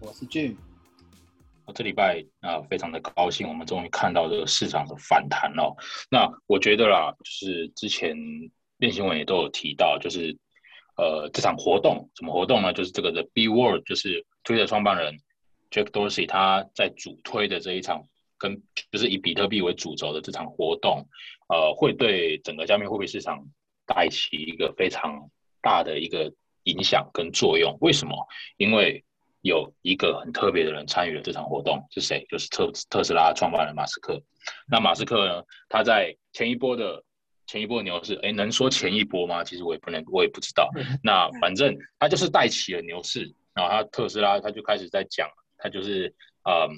我是俊，我这礼拜啊、非常的高兴，我们终于看到这个市场的反弹哦。那我觉得啦，就是之前练新闻也都有提到，就是呃这场活动什么活动呢？就是这个的 B World，就是推特创办人 Jack Dorsey 他在主推的这一场跟就是以比特币为主轴的这场活动，呃，会对整个加密货币市场带起一个非常大的一个影响跟作用。为什么？因为有一个很特别的人参与了这场活动，是谁？就是特特斯拉创办人马斯克。那马斯克呢？他在前一波的前一波牛市，哎，能说前一波吗？其实我也不能，我也不知道。那反正他就是带起了牛市，然后他特斯拉他就开始在讲，他就是嗯，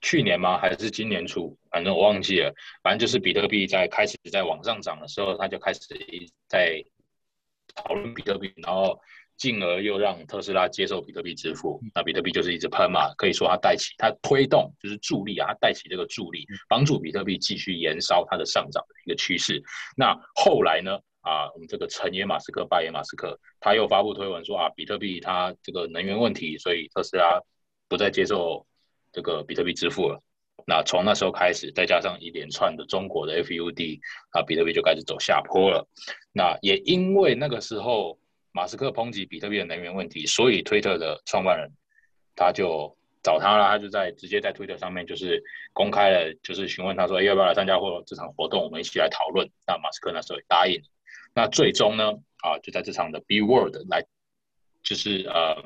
去年吗？还是今年初？反正我忘记了。反正就是比特币在开始在往上涨的时候，他就开始在讨论比特币，然后进而又让特斯拉接受比特币支付。那比特币就是一直喷嘛，可以说它带起，它推动就是助力啊，它带起这个助力，帮助比特币继续延烧它的上涨的一个趋势。那后来呢？啊，我们这个成也马斯克，败也马斯克，他又发布推文说啊，比特币它这个能源问题，所以特斯拉不再接受这个比特币支付了。那从那时候开始，再加上一连串的中国的 FUD，啊，比特币就开始走下坡了。那也因为那个时候马斯克抨击比特币的能源问题，所以推特的创办人他就找他了，他就在直接在推特上面就是公开了，就是询问他说，哎，要不要来参加或这场活动，我们一起来讨论。那马斯克那时候也答应。那最终呢，啊，就在这场的 B World 来，就是呃，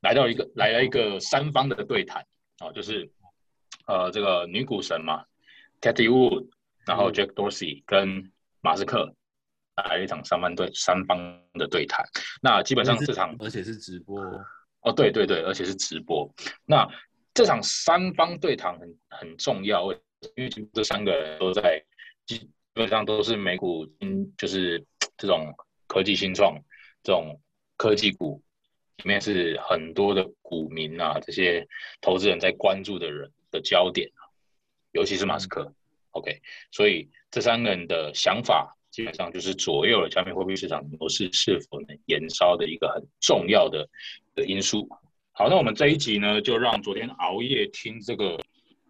来到一个来了一个三方的对谈啊，就是呃这个女股神嘛，Cathy Wood，然后 Jack Dorsey 跟马斯克来了一场三方对三方的对谈。那基本上这场而且是直播，哦，对对对，而且是直播。那这场三方对谈很很重要，因为这三个人都在基基本上都是美股，嗯，就是这种科技新创这种科技股里面是很多的股民啊，这些投资人在关注的人的焦点啊，尤其是马斯克。OK，所以这三个人的想法基本上就是左右了加密货币市场牛市是否能延烧的一个很重要的的因素。好，那我们这一集呢，就让昨天熬夜听这个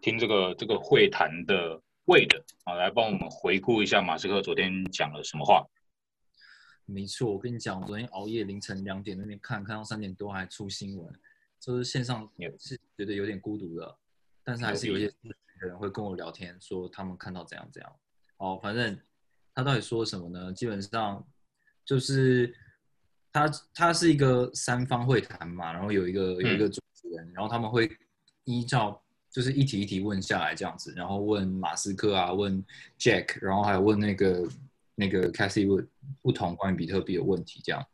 听这个这个会谈的魏的啊，来帮我们回顾一下马斯克昨天讲了什么话。没错，我跟你讲，我昨天熬夜凌晨两点那边看，看到三点多还出新闻，就是线上也是觉得有点孤独的，但是还是有一些人会跟我聊天，说他们看到怎样怎样。哦，反正他到底说什么呢？基本上就是他他是一个三方会谈嘛，然后有一个有一个主持人，然后他们会依照就是一题一题问下来这样子，然后问马斯克啊，问 Jack，然后还有问那个那个 Cassie Wood 不同关于比特币的问题这样。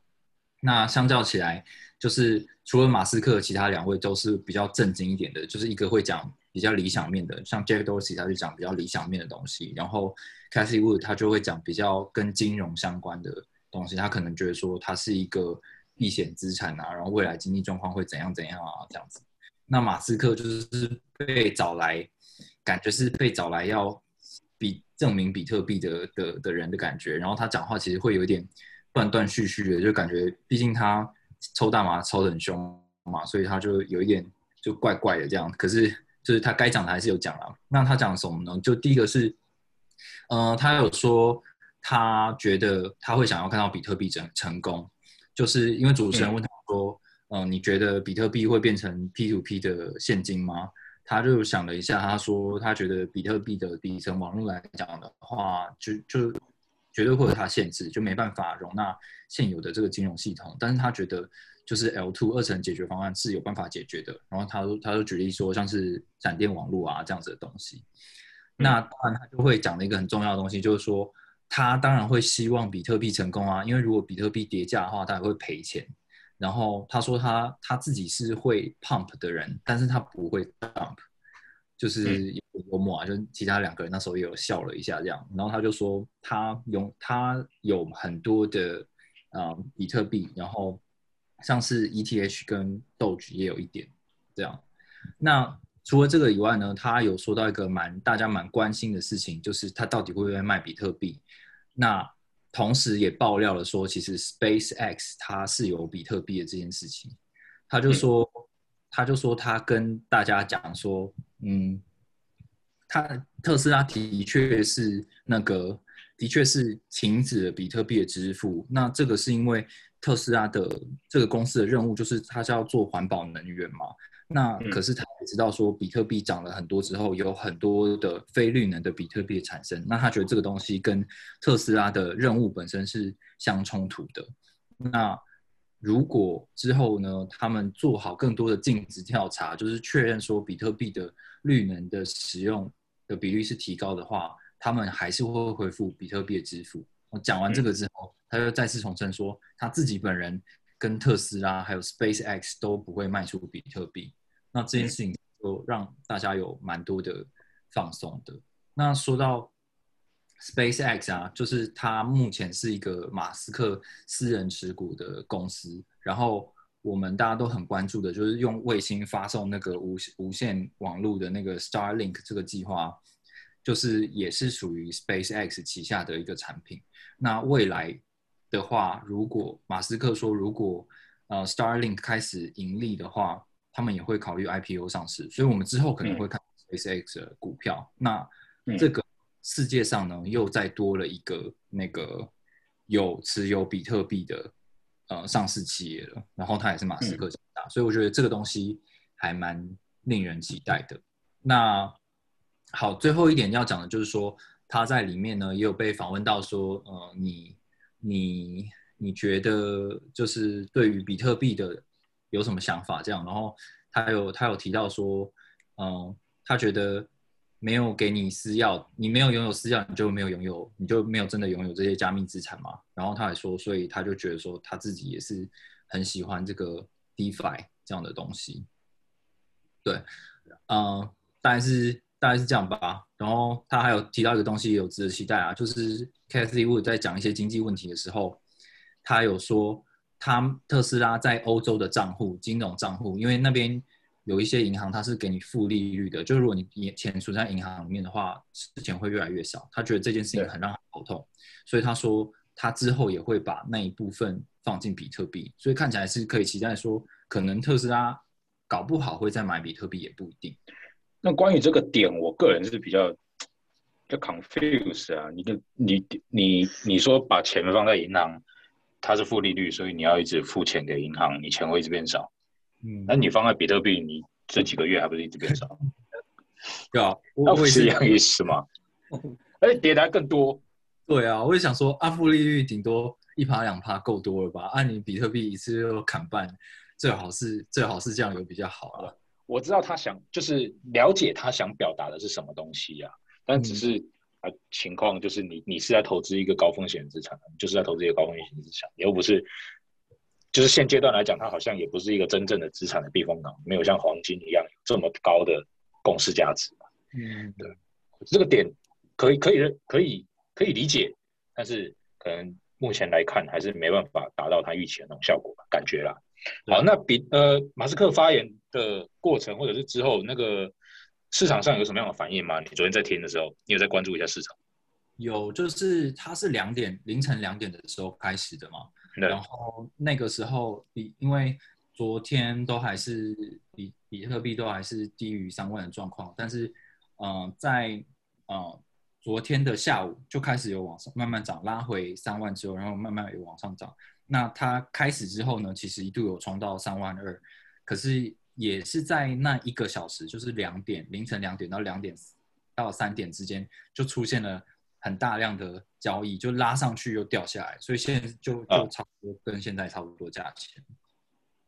那相较起来，就是除了马斯克，其他两位都是比较正经一点的，就是一个会讲比较理想面的，像 Jack Dorsey 他就讲比较理想面的东西，然后 Cassie Wood 他就会讲比较跟金融相关的东西，他可能觉得说它是一个避险资产啊，然后未来经济状况会怎样怎样啊这样子。那马斯克就是被找来，感觉是被找来要比证明比特币的的的人的感觉，然后他讲话其实会有一点断断续续的，就感觉毕竟他抽大麻抽得很凶嘛，所以他就有一点就怪怪的这样。可是就是他该讲的还是有讲了。那他讲什么呢？就第一个是，呃，他有说他觉得他会想要看到比特币成成功，就是因为主持人问他说，嗯、呃，你觉得比特币会变成 P to P 的现金吗？他就想了一下，他说他觉得比特币的底层网络来讲的话，就就绝对会有它限制，就没办法容纳现有的这个金融系统。但是他觉得就是 L two 二层解决方案是有办法解决的。然后他他就举例说，像是闪电网络啊这样子的东西。那当然他就会讲了一个很重要的东西，就是说他当然会希望比特币成功啊，因为如果比特币跌价的话，他也会赔钱。然后他说他他自己是会 pump 的人，但是他不会 dump，就是幽默啊，就其他两个人那时候也有笑了一下这样，然后他就说他有他有很多的啊比特币，然后像是 ETH 跟 Doge 也有一点这样。那除了这个以外呢，他有说到一个蛮大家蛮关心的事情，就是他到底会不会卖比特币？那同时也爆料了说，其实 SpaceX 它是有比特币的这件事情。他就说，他就说他跟大家讲说，嗯，他特斯拉的确是那个，的确是停止了比特币的支付。那这个是因为特斯拉的这个公司的任务就是它是要做环保能源嘛。那可是他也知道说，比特币涨了很多之后，有很多的非绿能的比特币产生。那他觉得这个东西跟特斯拉的任务本身是相冲突的。那如果之后呢，他们做好更多的尽职调查，就是确认说比特币的绿能的使用的比率是提高的话，他们还是会恢复比特币的支付。我讲完这个之后，他又再次重申说，他自己本人。跟特斯拉还有 SpaceX 都不会卖出比特币，那这件事情就让大家有蛮多的放松的。那说到 SpaceX 啊，就是它目前是一个马斯克私人持股的公司，然后我们大家都很关注的就是用卫星发送那个无无线网络的那个 Starlink 这个计划，就是也是属于 SpaceX 旗下的一个产品。那未来。的话，如果马斯克说如果呃 Starlink 开始盈利的话，他们也会考虑 IPO 上市，所以我们之后可能会看 SpaceX 的股票。那这个世界上呢，又再多了一个那个有持有比特币的呃上市企业了，然后它也是马斯克旗下，所以我觉得这个东西还蛮令人期待的。那好，最后一点要讲的就是说，他在里面呢也有被访问到说，呃，你。你你觉得就是对于比特币的有什么想法？这样，然后他有他有提到说，嗯，他觉得没有给你私钥，你没有拥有私钥，你就没有拥有，你就没有真的拥有这些加密资产嘛。然后他还说，所以他就觉得说他自己也是很喜欢这个 DeFi 这样的东西。对，嗯，大概是大概是这样吧。然后他还有提到一个东西，也有值得期待啊，就是。Cathy Wood 在讲一些经济问题的时候，他有说，他特斯拉在欧洲的账户、金融账户，因为那边有一些银行，它是给你负利率的，就如果你钱存在银行里面的话，钱会越来越少。他觉得这件事情很让他头痛，所以他说他之后也会把那一部分放进比特币，所以看起来是可以期待说，可能特斯拉搞不好会再买比特币，也不一定。那关于这个点，我个人是比较。就 confuse 啊！你的你你你说把钱放在银行，它是负利率，所以你要一直付钱给银行，你钱会一直变少。嗯，那你放在比特币，你这几个月还不是一直变少？对啊，那不是一样意思吗？而且跌的还更多。对啊，我也想说，啊，负利率顶多一趴两趴够多了吧？按你比特币一次就砍半，最好是最好是这样有比较好啊。我知道他想就是了解他想表达的是什么东西呀。但只是啊，情况就是你你是在投资一个高风险资产，就是在投资一个高风险资产，又不是，就是现阶段来讲，它好像也不是一个真正的资产的避风港，没有像黄金一样这么高的共识价值嗯，对，这个点可以可以可以可以理解，但是可能目前来看还是没办法达到他预期的那种效果吧，感觉啦。好，那比呃马斯克发言的过程，或者是之后那个。市场上有什么样的反应吗？你昨天在听的时候，你有在关注一下市场？有，就是它是两点凌晨两点的时候开始的嘛。然后那个时候比因为昨天都还是比比特币都还是低于三万的状况，但是嗯，在呃昨天的下午就开始有往上慢慢涨，拉回三万之后，然后慢慢有往上涨。那它开始之后呢，其实一度有冲到三万二，可是。也是在那一个小时，就是两点凌晨两点到两点到三点之间，就出现了很大量的交易，就拉上去又掉下来，所以现在就就差不多跟现在差不多价钱。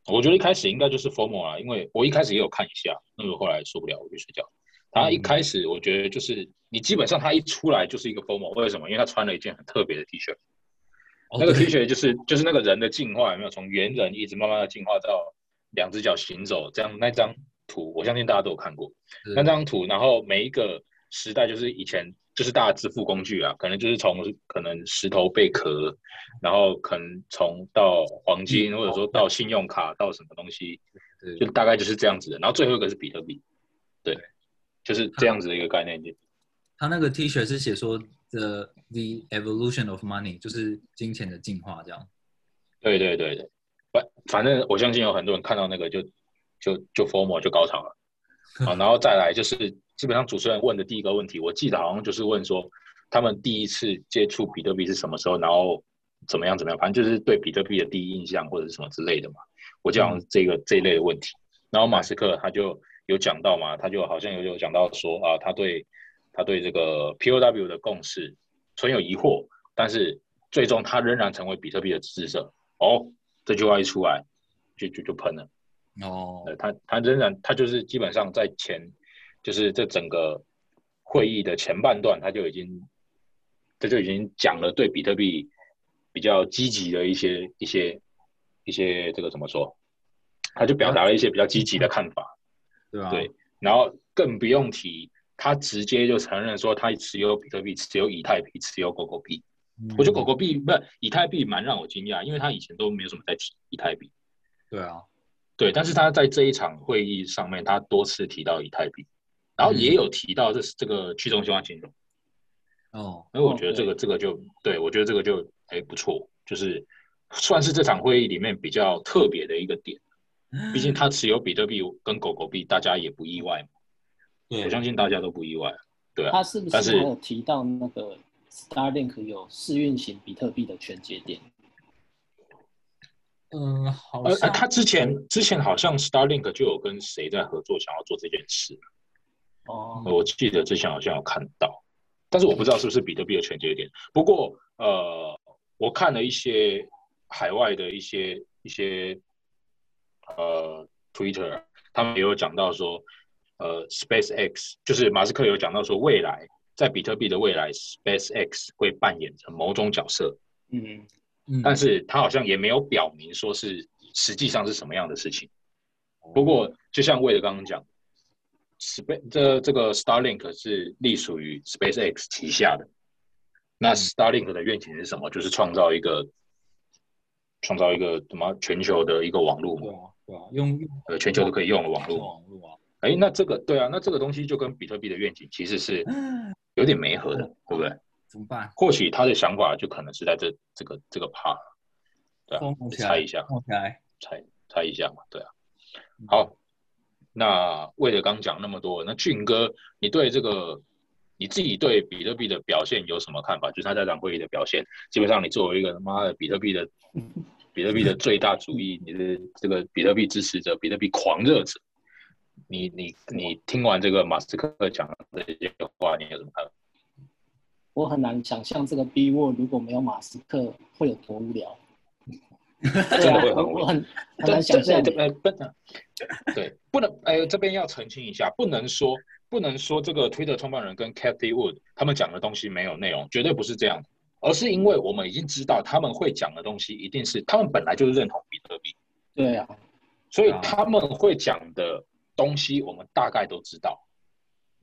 我觉得一开始应该就是 formal 啊，因为我一开始也有看一下，那个后来受不了我就睡觉。他一开始我觉得就是你基本上他一出来就是一个 formal，为什么？因为他穿了一件很特别的 T 恤，哦那个 T 恤就是就是那个人的进化有没有从猿人一直慢慢的进化到两只脚行走这样那张图，我相信大家都有看过那张图，然后每一个时代就是以前就是大家支付工具啊，可能就是从可能石头贝壳，然后可能从到黄金，或者说到信用卡到什么东西，就大概就是这样子的。然后最后一个是比特币，对，就是这样子的一个概念。他那个 T 恤是写说 the the evolution of money，就是金钱的进化这样。对对对对，反反正我相信有很多人看到那个就就就 formal 就高潮了。啊，然后再来就是基本上主持人问的第一个问题，我记得好像就是问说他们第一次接触比特币是什么时候，然后怎么样怎么样，反正就是对比特币的第一印象或者是什么之类的嘛。我记得好像这个、这一类的问题，然后马斯克他就有讲到嘛，他就好像有有讲到说啊，他对他对这个 POW 的共识存有疑惑，但是最终他仍然成为比特币的支持者。哦，这句话一出来，就就就喷了。哦，呃，他他仍然他就是基本上在前，就是这整个会议的前半段，他就已经这就已经讲了对比特币比较积极的一些一些一些这个怎么说，他就表达了一些比较积极的看法。对啊，对，然后更不用提，他直接就承认说他持有比特币、持有以太币、持有狗狗币。嗯我觉得狗狗币不是以太币蛮让我惊讶，因为他以前都没有什么在提以太币。对啊，对，但是他在这一场会议上面，他多次提到以太币，然后也有提到这是这个去中心化金融，哦，所以我觉得这个这个就对我觉得这个就哎不错，就是算是这场会议里面比较特别的一个点。毕竟 他持有比特币跟狗狗币，大家也不意外嘛，对我相信大家都不意外。对啊，他是不但是有提到那个 Starlink 有试运行比特币的全节点？嗯，好呃，呃他之前之前好像 Starlink 就有跟谁在合作，想要做这件事。哦，我记得之前好像有看到，但是我不知道是不是比特币的全节点。不过呃，我看了一些海外的一些一些呃 Twitter，他们也有讲到说，呃，SpaceX 就是马斯克有讲到说，未来在比特币的未来，SpaceX 会扮演着某种角色，嗯，嗯但是他好像也没有表明说是实际上是什么样的事情。不过，就像魏德刚刚讲，Space 这这个 Starlink 是隶属于 SpaceX 旗下的。那 Starlink 的愿景是什么？就是创造一个创造一个什么全球的一个网络嘛，对啊，对啊，用用呃，全球都可以用的网络。网络啊，哎，那这个对啊，那这个东西就跟比特币的愿景其实是有点没合的，对不对？怎么办？或许他的想法就可能是在这这个这个 part，对啊猜一下。猜猜一下嘛，对啊。好，那为了刚讲那么多，那俊哥，你对这个你自己对比特币的表现有什么看法？就是他在场会议的表现，基本上你作为一个他妈的比特币的比特币的最大主义，你的这个比特币支持者、比特币狂热者，你你你听完这个马斯克讲的这些话，你有什么看法？我很难想象这个 B Word 如果没有马斯克会有多无聊。对真的啊会很无聊我我很很难想象这。这呃不能，对，不能呃这边要澄清一下，不能说不能说这个 Twitter 创办人跟 Cathy Wood 他们讲的东西没有内容，绝对不是这样，而是因为我们已经知道他们会讲的东西一定是他们本来就是认同比特币，对啊，所以啊他们会讲的东西我们大概都知道，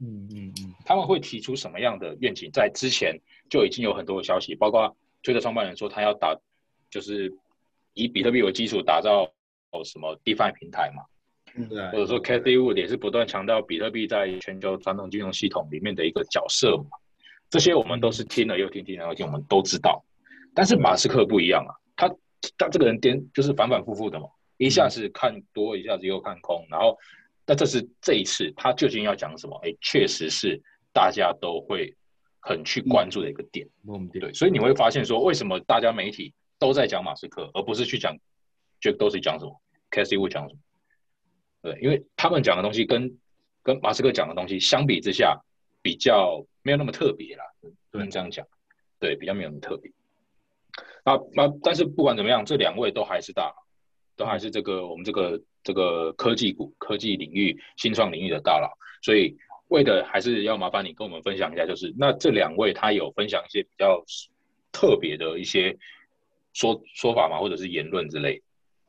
嗯嗯嗯，他们会提出什么样的愿景，在之前就已经有很多的消息，包括推特创办人说他要打，就是以比特币为基础打造什么 DeFi 平台嘛，对。啊，或者说 Cathy Wood 也是不断强调比特币在全球传统金融系统里面的一个角色嘛，这些我们都是听了又听，听了又听，我们都知道。但是马斯克不一样啊，他他这个人颠就是反反复复的嘛，一下子看多，一下子又看空，然后那这是这一次他究竟要讲什么？哎，确实是大家都会很去关注的一个点。对，所以你会发现说，为什么大家媒体都在讲马斯克，而不是去讲 Jack Dorsey 讲什么，Casey Wood 讲什么？对，因为他们讲的东西跟跟马斯克讲的东西相比之下，比较没有那么特别啦，不能这样讲。对，比较没有那么特别。那那但是不管怎么样，这两位都还是大，都还是这个我们这个这个科技股、科技领域、新创领域的大佬，所以为的还是要麻烦你跟我们分享一下，就是那这两位他有分享一些比较特别的一些说说法吗？或者是言论之类？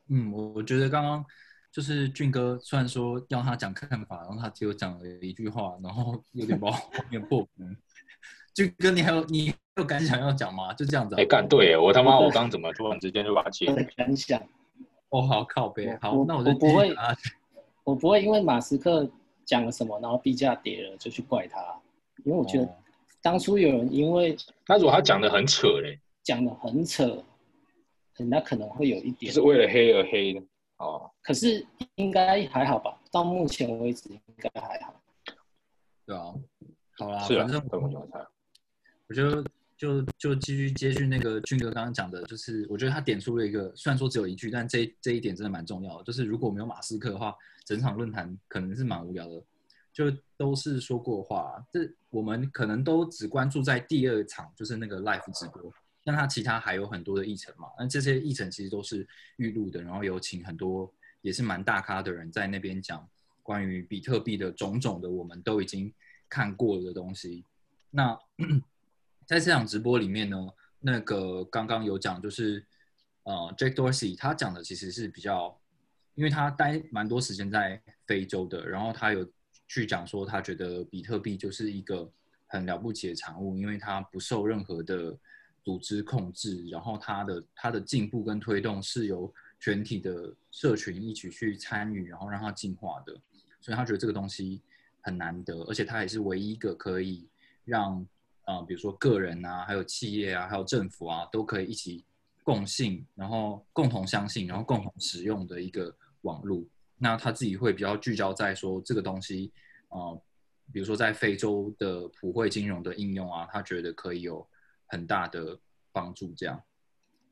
嗯，我我觉得刚刚就是俊哥，虽然说要他讲看法，然后他只有讲了一句话，然后有点把后面破梗。俊哥，你还有你有感想要讲吗？就这样子、啊。哎，干对，我他妈我刚怎么突然之间就把它接我？的感想，哦，好靠背，好，我那我就不会我不会因为马斯克讲了什么，然后币价跌了就去怪他，因为我觉得哦当初有人因为那如果他讲的很扯嘞，讲的很扯，那可能会有一就点是，为了黑而黑的哦。可是应该还好吧？到目前为止应该还好。对啊，好啦，是啊，我觉得就就继续接续那个俊哥刚刚讲的，就是我觉得他点出了一个，虽然说只有一句，但这这一点真的蛮重要的。就是如果没有马斯克的话，整场论坛可能是蛮无聊的，就都是说过话。这我们可能都只关注在第二场，就是那个 live 直播，但他其他还有很多的议程嘛。那这些议程其实都是预录的，然后有请很多也是蛮大咖的人在那边讲关于比特币的种种的，我们都已经看过的东西。那在这场直播里面呢，那个刚刚有讲，就是呃，Jack Dorsey 他讲的其实是比较，因为他待蛮多时间在非洲的，然后他有去讲说，他觉得比特币就是一个很了不起的产物，因为它不受任何的组织控制，然后它的它的进步跟推动是由全体的社群一起去参与，然后让它进化的，所以他觉得这个东西很难得，而且他也是唯一一个可以让呃，比如说个人啊，还有企业啊，还有政府啊，都可以一起共信，然后共同相信，然后共同使用的一个网络。那他自己会比较聚焦在说这个东西，呃，比如说在非洲的普惠金融的应用啊，他觉得可以有很大的帮助。这样，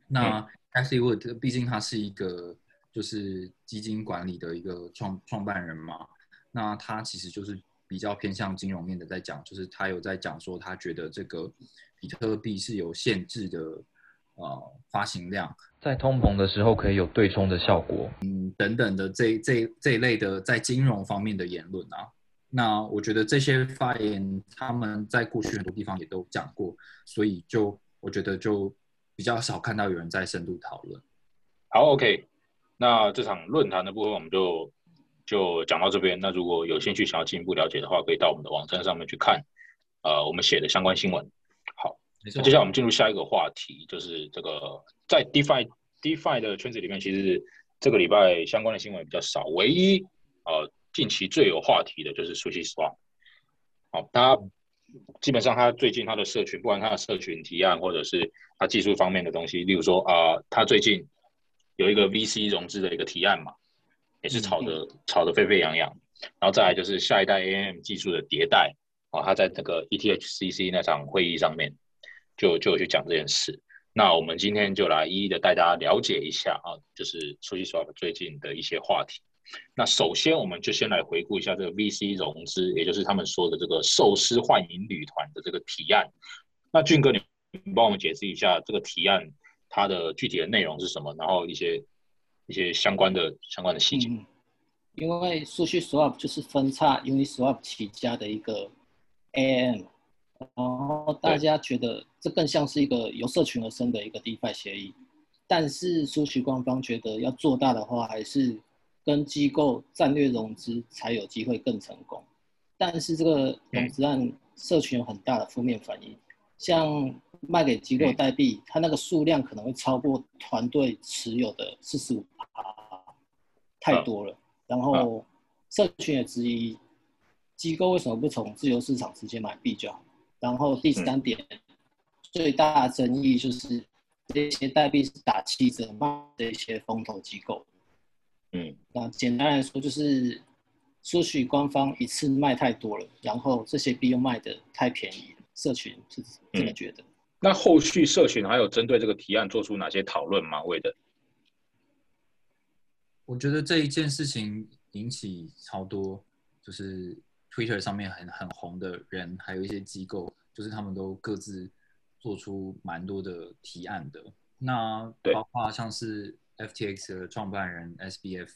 那 Wood 毕竟他是一个就是基金管理的一个创创办人嘛，那他其实就是比较偏向金融面的在讲，就是他有在讲说他觉得这个比特币是有限制的，呃，发行量在通膨的时候可以有对冲的效果，嗯，等等的这这这一类的在金融方面的言论啊。那我觉得这些发言他们在过去很多地方也都讲过，所以就我觉得就比较少看到有人在深度讨论。好，OK，那这场论坛的部分我们就就讲到这边。那如果有兴趣想要进一步了解的话，可以到我们的网站上面去看，呃，我们写的相关新闻。好，那接下来我们进入下一个话题，就是这个在 DeFi DeFi 的圈子里面，其实这个礼拜相关的新闻比较少，唯一呃近期最有话题的就是 Sushi Swap。好，它基本上它最近它的社群，不管它的社群提案，或者是它技术方面的东西，例如说啊、呃，它最近有一个 VC 融资的一个提案嘛，也是炒得、炒得沸沸扬扬。然后再来就是下一代 AM 技术的迭代啊，他在那个 ETHCC 那场会议上面就就有去讲这件事。那我们今天就来一一的带大家了解一下啊，就是 SushiSwap 最近的一些话题。那首先，我们就先来回顾一下这个 VC 融资，也就是他们说的这个寿司幻影旅团的这个提案。那俊哥，你你帮我们解释一下这个提案它的具体的内容是什么，然后一些一些相关的相关的细节。嗯，因为数据 swap 就是分叉 Uniswap 起家的一个 AM，然后大家觉得这更像是一个由社群而生的一个 DeFi 协议，但是数据官方觉得要做大的话，还是跟机构战略融资才有机会更成功。但是这个融资案社群有很大的负面反应，像卖给机构代币，它那个数量可能会超过团队持有的四十五太多了。然后社群也质疑机构为什么不从自由市场直接买币就好。然后第三点，最大的争议就是这些代币是打七折卖的一些风投机构。嗯，那简单来说就是，说许官方一次卖太多了，然后这些币又卖的太便宜了，社群是这么觉得。那后续社群还有针对这个提案做出哪些讨论吗？为的？我觉得这一件事情引起超多，就是 Twitter 上面很很红的人，还有一些机构，就是他们都各自做出蛮多的提案的。那包括像是 FTX 的创办人 SBF，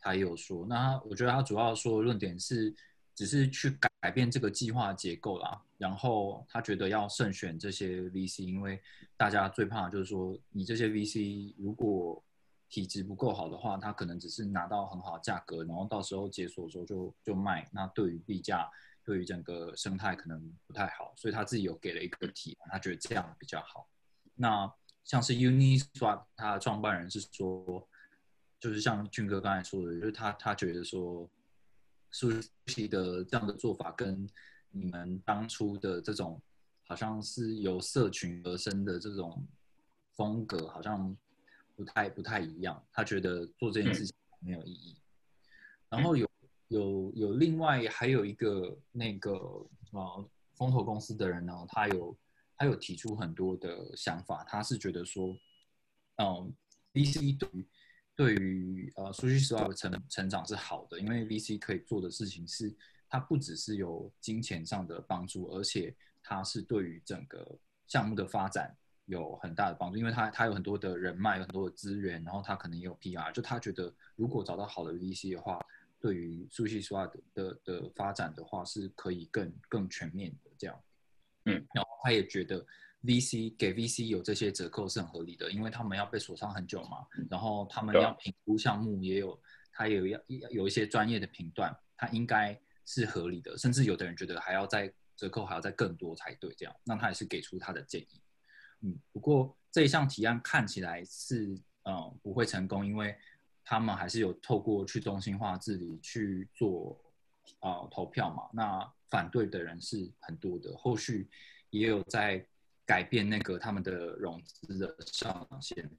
他也有说，那他我觉得他主要说的论点是，只是去改变这个计划结构啦。然后他觉得要慎选这些 VC，因为大家最怕就是说，你这些 VC 如果体质不够好的话，他可能只是拿到很好的价格，然后到时候解锁的时候就就卖，那对于币价，对于整个生态可能不太好，所以他自己有给了一个提，他觉得这样比较好。那像是 Uniswap，他的创办人是说，就是像俊哥刚才说的，就是他他觉得说，苏西的这样的做法跟你们当初的这种好像是由社群而生的这种风格，好像不太不太一样。他觉得做这件事情没有意义。然后有有有另外还有一个那个呃风投公司的人呢，他有他有提出很多的想法。他是觉得说，嗯，VC 对于对于呃数据时代的成成长是好的，因为 VC 可以做的事情是。它不只是有金钱上的帮助，而且它是对于整个项目的发展有很大的帮助，因为它它有很多的人脉，有很多的资源，然后它可能也有 PR，就他觉得如果找到好的 VC 的话，对于数据化的的的发展的话，是可以更更全面的这样。嗯，然后他也觉得 VC 给 VC 有这些折扣是很合理的，因为他们要被锁上很久嘛，然后他们要评估项目也有，他也有要有一些专业的评断，他应该。是合理的，甚至有的人觉得还要再折扣，还要再更多才对。这样，那他也是给出他的建议。嗯，不过这一项提案看起来是嗯不会成功，因为他们还是有透过去中心化治理去做啊投票嘛。那反对的人是很多的，后续也有在改变那个他们的融资的上限。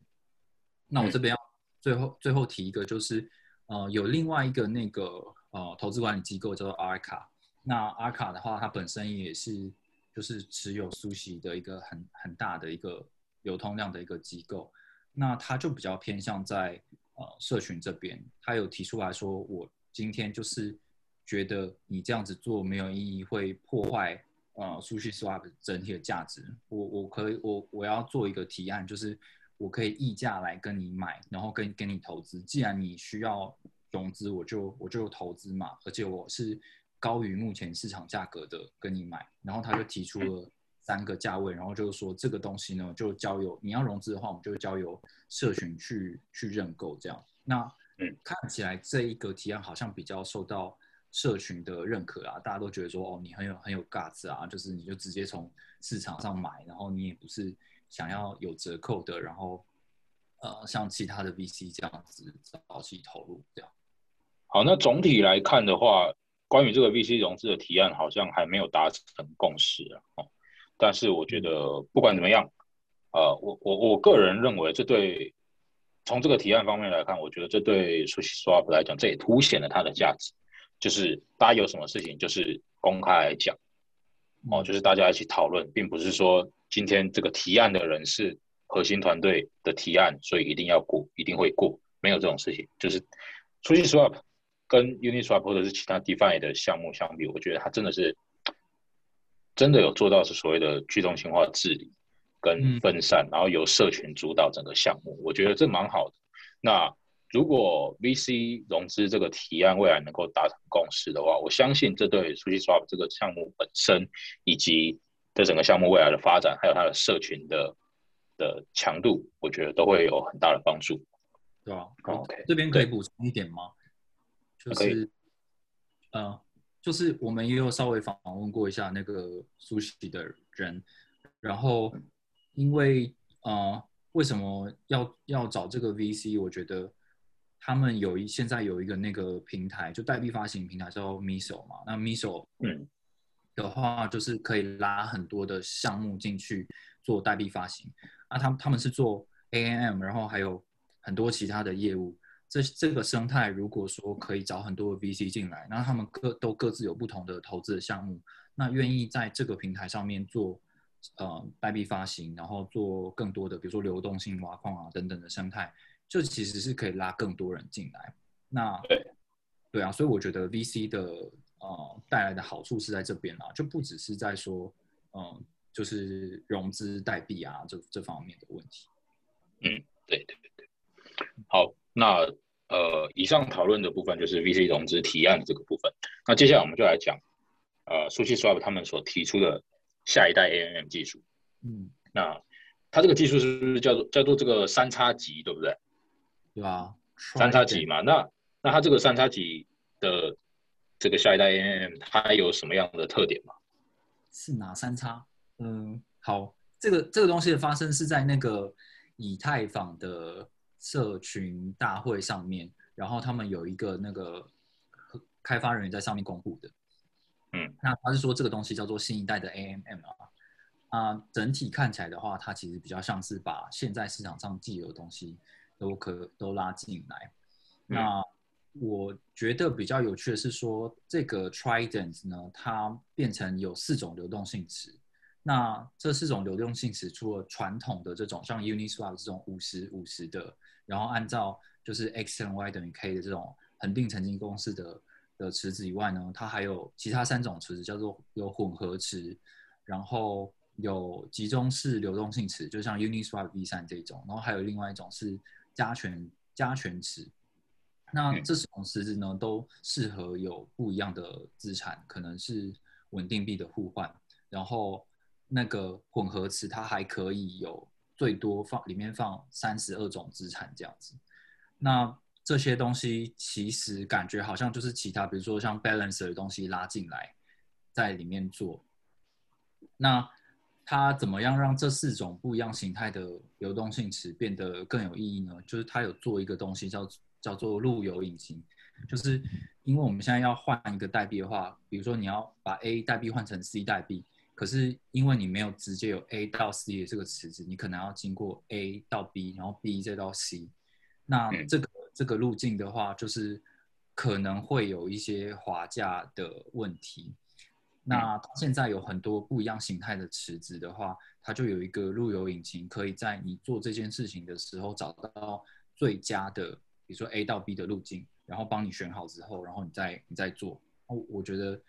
那我这边要最后最后提一个，就是呃有另外一个那个。呃，投资管理机构叫做阿卡。那阿卡的话，它本身也是就是持有苏西的一个很很大的一个流通量的一个机构。那它就比较偏向在呃社群这边，它有提出来说，我今天就是觉得你这样子做没有意义，会破坏呃苏西 swap 整体的价值。我我可以我我要做一个提案，就是我可以溢价来跟你买，然后跟跟你投资。既然你需要。融资我就我就投资嘛，而且我是高于目前市场价格的跟你买，然后他就提出了三个价位，然后就是说这个东西呢就交由你要融资的话，我们就交由社群去去认购这样。那看起来这一个提案好像比较受到社群的认可啊，大家都觉得说哦你很有很有 guts 啊，就是你就直接从市场上买，然后你也不是想要有折扣的，然后呃像其他的 VC 这样子早期投入这样。好，那总体来看的话，关于这个 VC 融资的提案好像还没有达成共识啊。哦，但是我觉得不管怎么样，呃，我我我个人认为，这对从这个提案方面来看，我觉得这对 Swap 来讲，这也凸显了它的价值，就是大家有什么事情就是公开来讲，哦，就是大家一起讨论，并不是说今天这个提案的人是核心团队的提案，所以一定要过，一定会过，没有这种事情，就是 Swap。跟 Uniswap 或者是其他 DeFi 的项目相比，我觉得它真的是真的有做到是所谓的去中心化治理跟分散，然后由社群主导整个项目，我觉得这蛮好的。那如果 VC 融资这个提案未来能够达成共识的话，我相信这对 Uniswap 这个项目本身以及这整个项目未来的发展，还有它的社群的的强度，我觉得都会有很大的帮助。对啊，OK，这边可以补充一点吗？就是，呃，就是我们也有稍微访问过一下那个苏西的人，然后因为呃，为什么要要找这个 VC？我觉得他们有一现在有一个那个平台，就代币发行平台叫 Miso 嘛。那 Miso 嗯的话，就是可以拉很多的项目进去做代币发行。那，他们他们是做 AMM，然后还有很多其他的业务。这这个生态，如果说可以找很多的 VC 进来，那他们各都各自有不同的投资的项目，那愿意在这个平台上面做呃代币发行，然后做更多的，比如说流动性挖矿啊等等的生态，就其实是可以拉更多人进来。那对对啊，所以我觉得 VC 的呃带来的好处是在这边啊，就不只是在说嗯就是融资代币啊这这方面的问题。嗯，对对对对，好，那。呃，以上讨论的部分就是 VC 融资提案的这个部分。那接下来我们就来讲，呃，SushiSwap 他们所提出的下一代 AMM 技术。嗯，那它这个技术是不是叫做叫做这个三叉戟，对不对？对吧？三叉戟嘛，那那它这个三叉戟的这个下一代 AMM 它有什么样的特点吗？是哪三叉？嗯，好，这个这个东西的发生是在那个以太坊的社群大会上面，然后他们有一个那个开发人员在上面公布的。嗯，那他是说这个东西叫做新一代的 AMM 啊，啊，整体看起来的话，它其实比较像是把现在市场上既有的东西都可都拉进来。那我觉得比较有趣的是说，这个 Trident 呢，它变成有四种流动性池。那这四种流动性池，除了传统的这种像 Uniswap 这种五十五十的，然后按照就是 x 乘 y 等于 k 的这种恒定曾经公式的的池子以外呢，它还有其他三种池子，叫做有混合池，然后有集中式流动性池，就像 Uniswap v 三这种，然后还有另外一种是加权加权池。那这种池子呢，都适合有不一样的资产，可能是稳定币的互换，然后那个混合池它还可以有最多放里面放三十二种资产这样子。那这些东西其实感觉好像就是其他，比如说像 Balancer 的东西拉进来，在里面做。那它怎么样让这四种不一样形态的流动性池变得更有意义呢？就是它有做一个东西叫叫做路由引擎，就是因为我们现在要换一个代币的话，比如说你要把 A 代币换成 C 代币，可是因为你没有直接有 A 到 C 的这个池子，你可能要经过 A 到 B，然后 B 再到 C，那这个这个路径的话，就是可能会有一些滑价的问题。那现在有很多不一样形态的池子的话，它就有一个路由引擎，可以在你做这件事情的时候找到最佳的，比如说 A 到 B 的路径，然后帮你选好之后，然后你再你再做。哦，我觉得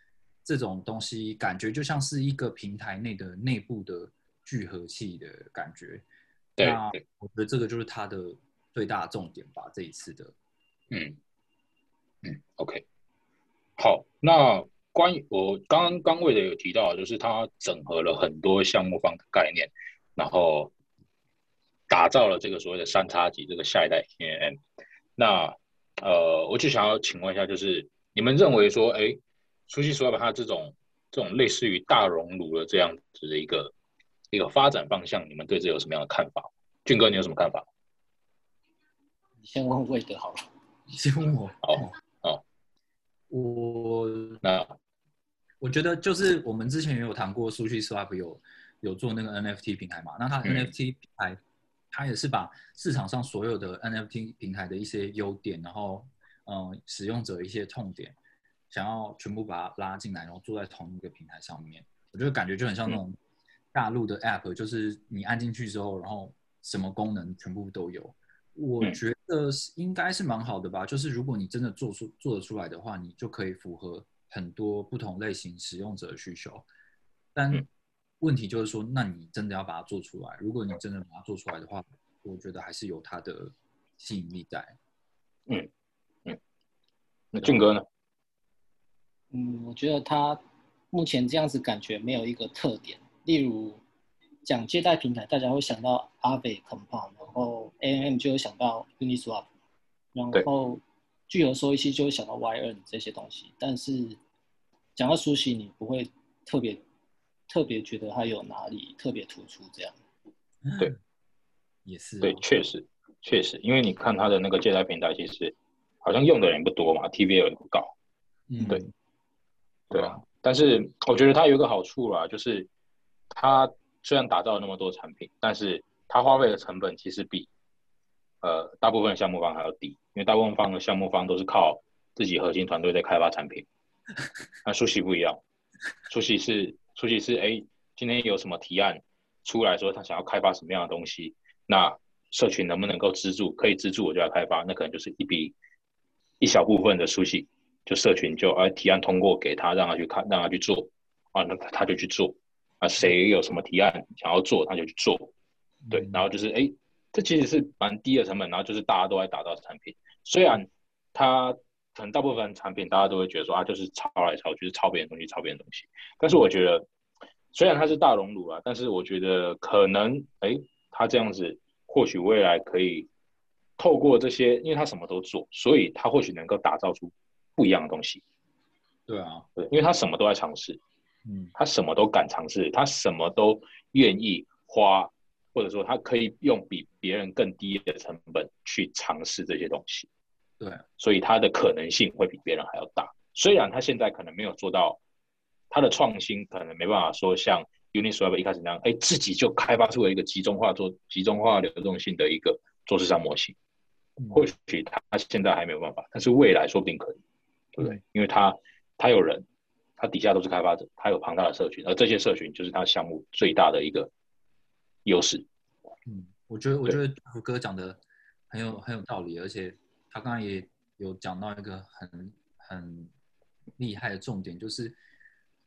这种东西感觉就像是一个平台内的内部的聚合器的感觉。对，我觉得这个就是它的最大重点吧，这一次的。嗯嗯，OK，好，那。关于我刚刚刚魏的有提到，就是它整合了很多项目方的概念，然后打造了这个所谓的三叉戟这个下一代 AMM。那呃，我就想要请问一下，就是你们认为说，哎，熟悉说把它这种这种类似于大熔炉的这样子的一个一个发展方向，你们对这有什么样的看法？俊哥，你有什么看法？你先问魏德好了。先问我。好，好，我那。我觉得就是我们之前也有谈过，Sushi Swap 有有做那个 NFT 平台嘛？那它 NFT 平台，它也是把市场上所有的 NFT 平台的一些优点，然后嗯，使用者一些痛点，想要全部把它拉进来，然后做在同一个平台上面。我觉得感觉就很像那种大陆的 App，就是你按进去之后，然后什么功能全部都有。我觉得应该是蛮好的吧。就是如果你真的做出做得出来的话，你就可以符合。很多不同类型使用者的需求，但问题就是说，那你真的要把它做出来。如果你真的把它做出来的话，我觉得还是有它的吸引力在。嗯嗯，那俊哥呢？嗯，我觉得他目前这样子感觉没有一个特点。例如讲借贷平台，大家会想到 Aave Compound，然后 AMM 就会想到 Uniswap，然后聚合收益器就会想到 YN 这些东西，但是。讲到熟悉，你不会特别特别觉得他有哪里特别突出这样。对，也是。对，确实确实，因为你看他的那个借贷平台，其实好像用的人不多嘛，TVL 也不高。嗯，对，对啊。但是我觉得它有一个好处啦，就是它虽然打造了那么多产品，但是它花费的成本其实比呃大部分项目方还要低，因为大部分方的项目方都是靠自己核心团队在开发产品。那苏西不一样，苏西是苏西是哎，今天有什么提案出来说他想要开发什么样的东西，那社群能不能够资助？可以资助我就要开发，那可能就是一笔一小部分的苏西，就社群就哎提案通过给他，让他去看，让他去做啊，那他就去做啊，谁有什么提案想要做他就去做，对，然后就是哎，这其实是蛮低的成本，然后就是大家都在打造产品，虽然它可能大部分产品大家都会觉得说啊，就是抄来抄去，是抄别人东西，抄别人东西。但是我觉得，虽然它是大熔炉啊，但是我觉得可能，哎，它这样子或许未来可以透过这些，因为它什么都做，所以它或许能够打造出不一样的东西。对啊，对，因为他什么都在尝试，嗯，他什么都敢尝试，他什么都愿意花，或者说他可以用比别人更低的成本去尝试这些东西。对，所以它的可能性会比别人还要大。虽然他现在可能没有做到，他的创新可能没办法说像 Uniswap 一开始那样，哎，自己就开发出了一个集中化做集中化流动性的一个做市场模型。或许他现在还没有办法，但是未来说不定可以，对不对？因为他。他有人，他底下都是开发者，他有庞大的社群，而这些社群就是他项目最大的一个优势。嗯，我觉得我觉得胡哥讲的很有很有道理，而且他刚刚也有讲到一个很很厉害的重点，就是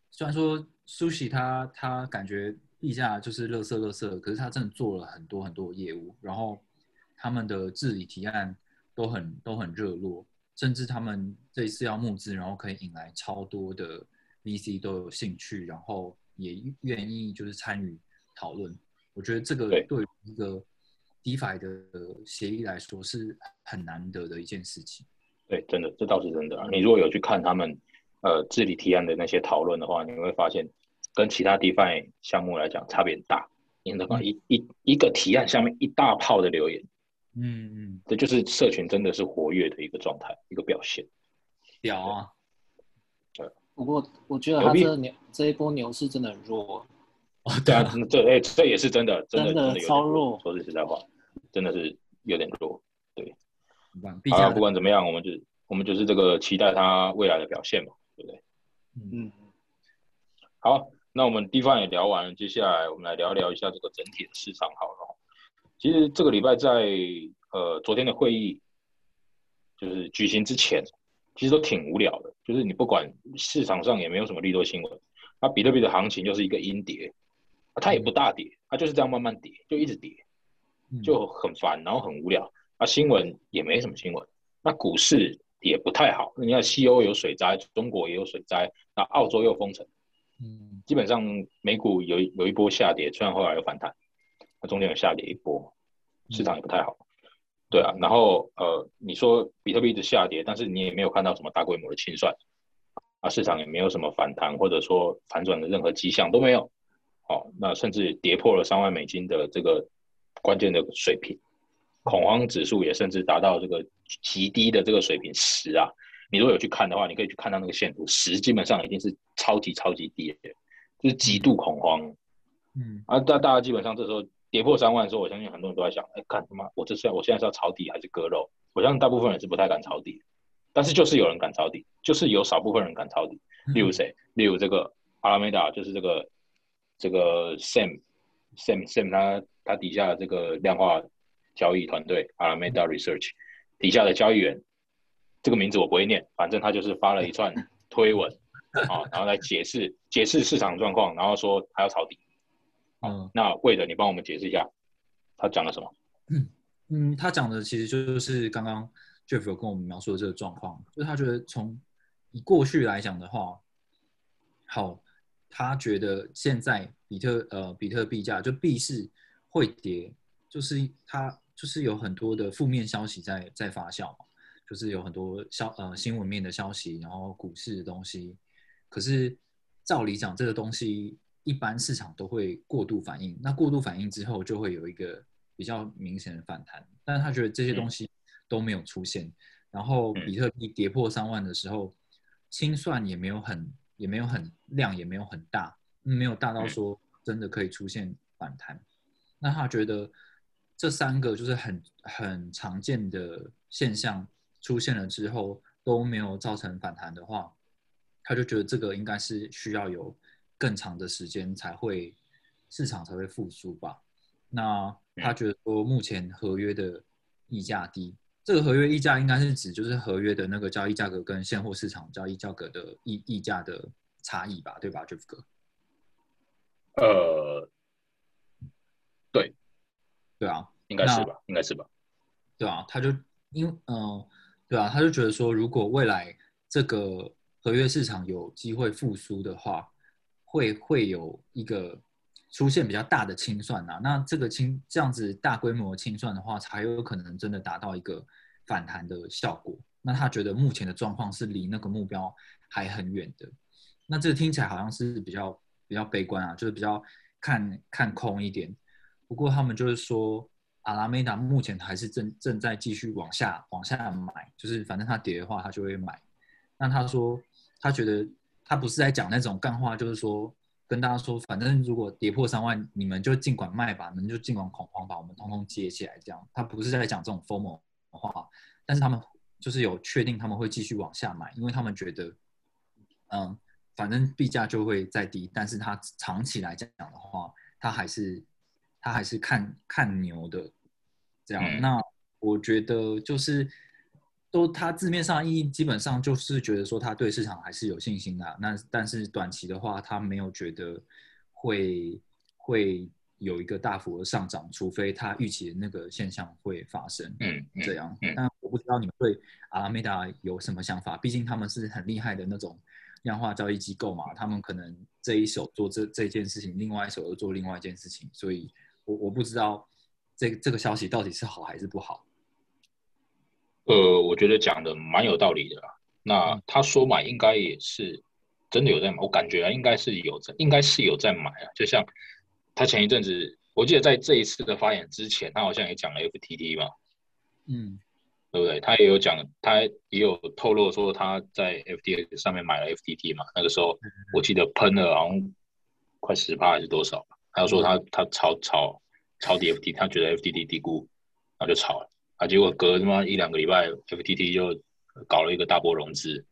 虽然说苏西他他感觉地下就是乐色乐色，可是他真的做了很多很多业务，然后他们的治理提案都很都很热络。甚至他们这一次要募资，然后可以引来超多的 VC 都有兴趣，然后也愿意就是参与讨论。我觉得这个对于一个 DeFi 的协议来说是很难得的一件事情。对，真的，这倒是真的。你如果有去看他们呃治理提案的那些讨论的话，你会发现跟其他 DeFi 项目来讲差别很大。你的话，一一一个提案下面一大炮的留言。嗯嗯，这就是社群真的是活跃的一个状态，一个表现。屌啊！对，不过我觉得他这牛这一波牛市真的很弱。哦，对啊，这哎，这也是真的，真的真的超弱。说句实在话，真的是有点弱。对，啊，不管怎么样，我们就我们就是这个期待它未来的表现嘛，对不对？嗯。好，那我们地方也聊完了，接下来我们来聊聊一下这个整体的市场好了。其实这个礼拜在呃昨天的会议，就是举行之前，其实都挺无聊的。就是你不管市场上也没有什么利多新闻，那比特币的行情就是一个阴跌，它也不大跌，它就是这样慢慢跌，就一直跌，就很烦，然后很无聊。啊，新闻也没什么新闻，那股市也不太好。你看西欧有水灾，中国也有水灾，那澳洲又封城，嗯，基本上美股有有一波下跌，虽然后来有反弹。那中间有下跌一波，市场也不太好，对啊。然后呃，你说比特币一直下跌，但是你也没有看到什么大规模的清算，啊，市场也没有什么反弹或者说反转的任何迹象都没有。好，那甚至跌破了三万美金的这个关键的水平，恐慌指数也甚至达到这个极低的这个水平十啊。你如果有去看的话，你可以去看到那个线图，十基本上已经是超级超级低的，就是极度恐慌。嗯，啊，大大家基本上这时候。跌破三万的时候，我相信很多人都在想：哎，看他妈，我这是我现在是要抄底还是割肉？我相信大部分人是不太敢抄底，但是就是有人敢抄底，就是有少部分人敢抄底。例如谁？例如这个阿拉梅达，就是这个这个 Sam Sam Sam 他他底下的这个量化交易团队啊，Meta Research 底下的交易员，这个名字我不会念，反正他就是发了一串推文 啊，然后来解释解释市场状况，然后说他要抄底。嗯，那魏的，你帮我们解释一下，他讲了什么？嗯嗯，他讲的其实就是刚刚 Jeff 有跟我们描述的这个状况，就是他觉得从以过去来讲的话，好，他觉得现在比特呃比特币价就币市会跌，就是它就是有很多的负面消息在在发酵嘛，就是有很多消呃新闻面的消息，然后股市的东西，可是照理讲这个东西。一般市场都会过度反应，那过度反应之后就会有一个比较明显的反弹，但是他觉得这些东西都没有出现，然后比特币跌破三万的时候，清算也没有很也没有很量也没有很大，没有大到说真的可以出现反弹，那他觉得这三个就是很很常见的现象出现了之后都没有造成反弹的话，他就觉得这个应该是需要有。更长的时间才会市场才会复苏吧？那他觉得说目前合约的溢价低，这个合约溢价应该是指就是合约的那个交易价格跟现货市场交易价格的溢溢价的差异吧？对吧，Jeff 哥？呃，对，对啊，应该是吧？应该是吧？对啊，他就因为嗯，对啊，他就觉得说，如果未来这个合约市场有机会复苏的话，会会有一个出现比较大的清算呐、那这个清这样子大规模清算的话，才有可能真的达到一个反弹的效果。那他觉得目前的状况是离那个目标还很远的。那这听起来好像是比较比较悲观啊，就是比较看看空一点。不过他们就是说，阿拉梅达目前还是正正在继续往下往下买，就是反正它跌的话，他就会买。那他说，他觉得他不是在讲那种干话，就是说跟大家说，反正如果跌破三万，你们就尽管卖吧，你们就尽管恐慌吧我们通通接起来，这样。他不是在讲这种 formal 话，但是他们就是有确定他们会继续往下买，因为他们觉得，嗯，反正币价就会再低，但是它长期来讲的话，它还是它还是看看牛的这样。嗯那我觉得就是都它字面上意义基本上就是觉得说他对市场还是有信心的啊、那但是短期的话，他没有觉得会会有一个大幅的上涨，除非他预期的那个现象会发生。嗯嗯这样嗯。但我不知道你们对阿拉梅达有什么想法？毕竟他们是很厉害的那种量化交易机构嘛，他们可能这一手做这这件事情，另外一手又做另外一件事情，所以我我不知道这这个消息到底是好还是不好。呃，我觉得讲的蛮有道理的啦。那他说买应该也是真的有在买，我感觉啊，应该是有在，应该是有在买啊。就像他前一阵子，我记得在这一次的发言之前，他好像也讲了 FTT 嘛，嗯对不对？他也有讲，他也有透露说他在 FTX 上面买了 FTT 嘛。那个时候我记得喷了好像快十趴还是多少。他就说他他炒炒炒底 FTT，他觉得 FTT 低估，然后就炒了。啊，结果隔他妈一两个礼拜，FTT 就搞了一个大波融资，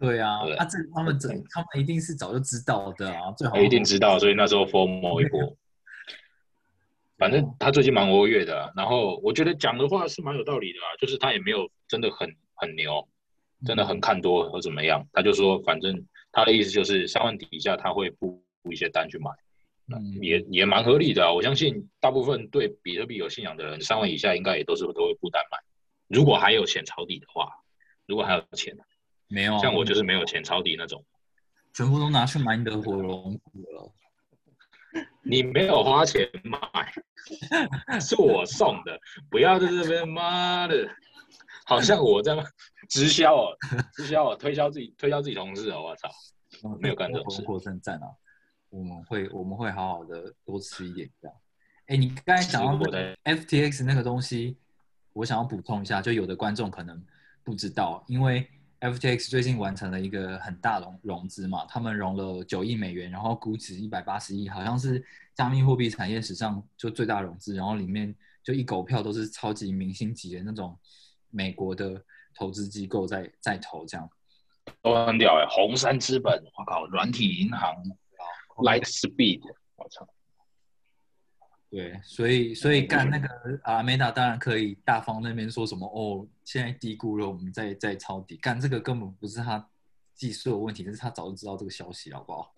对啊，对啊这他们这他们一定是早就知道的啊，最好他一定知道，所以那时候 FOMO 一波。反正他最近蛮活跃的啊、然后我觉得讲的话是蛮有道理的啊，就是他也没有真的很很牛，真的很看多或怎么样，他就说反正他的意思就是三万底下他会布布一些单去买，嗯也也蛮合理的啊。我相信大部分对比特币有信仰的人，三万以下应该也都是都会布单买。如果还有钱抄底的话，如果还有钱，没有啊，像我就是没有钱抄底那种。全部都拿去买你的火龙果了。你没有花钱买，是我送的，不要在这边妈的，好像我在直销哦，直销哦，推销自己推销自己同事哦，我操，没有干这种事火龙果真的赞啊！我们会我们会好好的多吃一点这样。哎，你刚才讲到我在 FTX 那个东西，我想要补充一下，就有的观众可能不知道，因为 FTX 最近完成了一个很大融融资嘛，他们融了九亿美元，然后估值一百八十亿，好像是加密货币产业史上就最大融资，然后里面就一狗票都是超级明星级的那种美国的投资机构在在投这样。都很屌哎，红杉资本，我靠，软体银行，Light Speed，我操，对，所以所以干那个阿梅达当然可以大方那边说什么哦，现在低估了，我们在在抄底，干这个根本不是他技术有问题，但是他早就知道这个消息，好不好？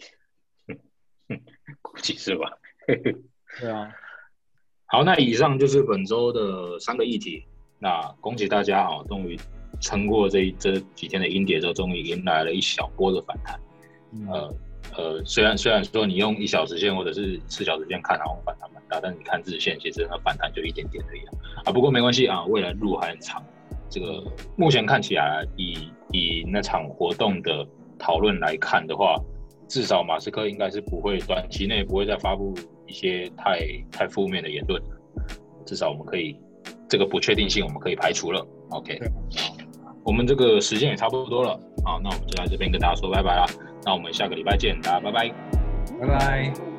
估计是吧？对啊，好，那以上就是本周的三个议题。那恭喜大家啊，终于撑过这一这几天的阴跌之后，终于迎来了一小波的反弹。嗯呃呃，虽然虽然说你用一小时线或者是四小时线看，然后反弹蛮大，但是你看日线，其实它反弹就一点点而已啊。啊，不过没关系啊，未来路还很长。这个目前看起来，以以那场活动的讨论来看的话，至少马斯克应该是不会短期内不会再发布一些太太负面的言论，至少我们可以这个不确定性我们可以排除了。OK，对我们这个时间也差不多了，好，那我们就在这边跟大家说拜拜啦。那我们下个礼拜见，大家拜拜。拜拜。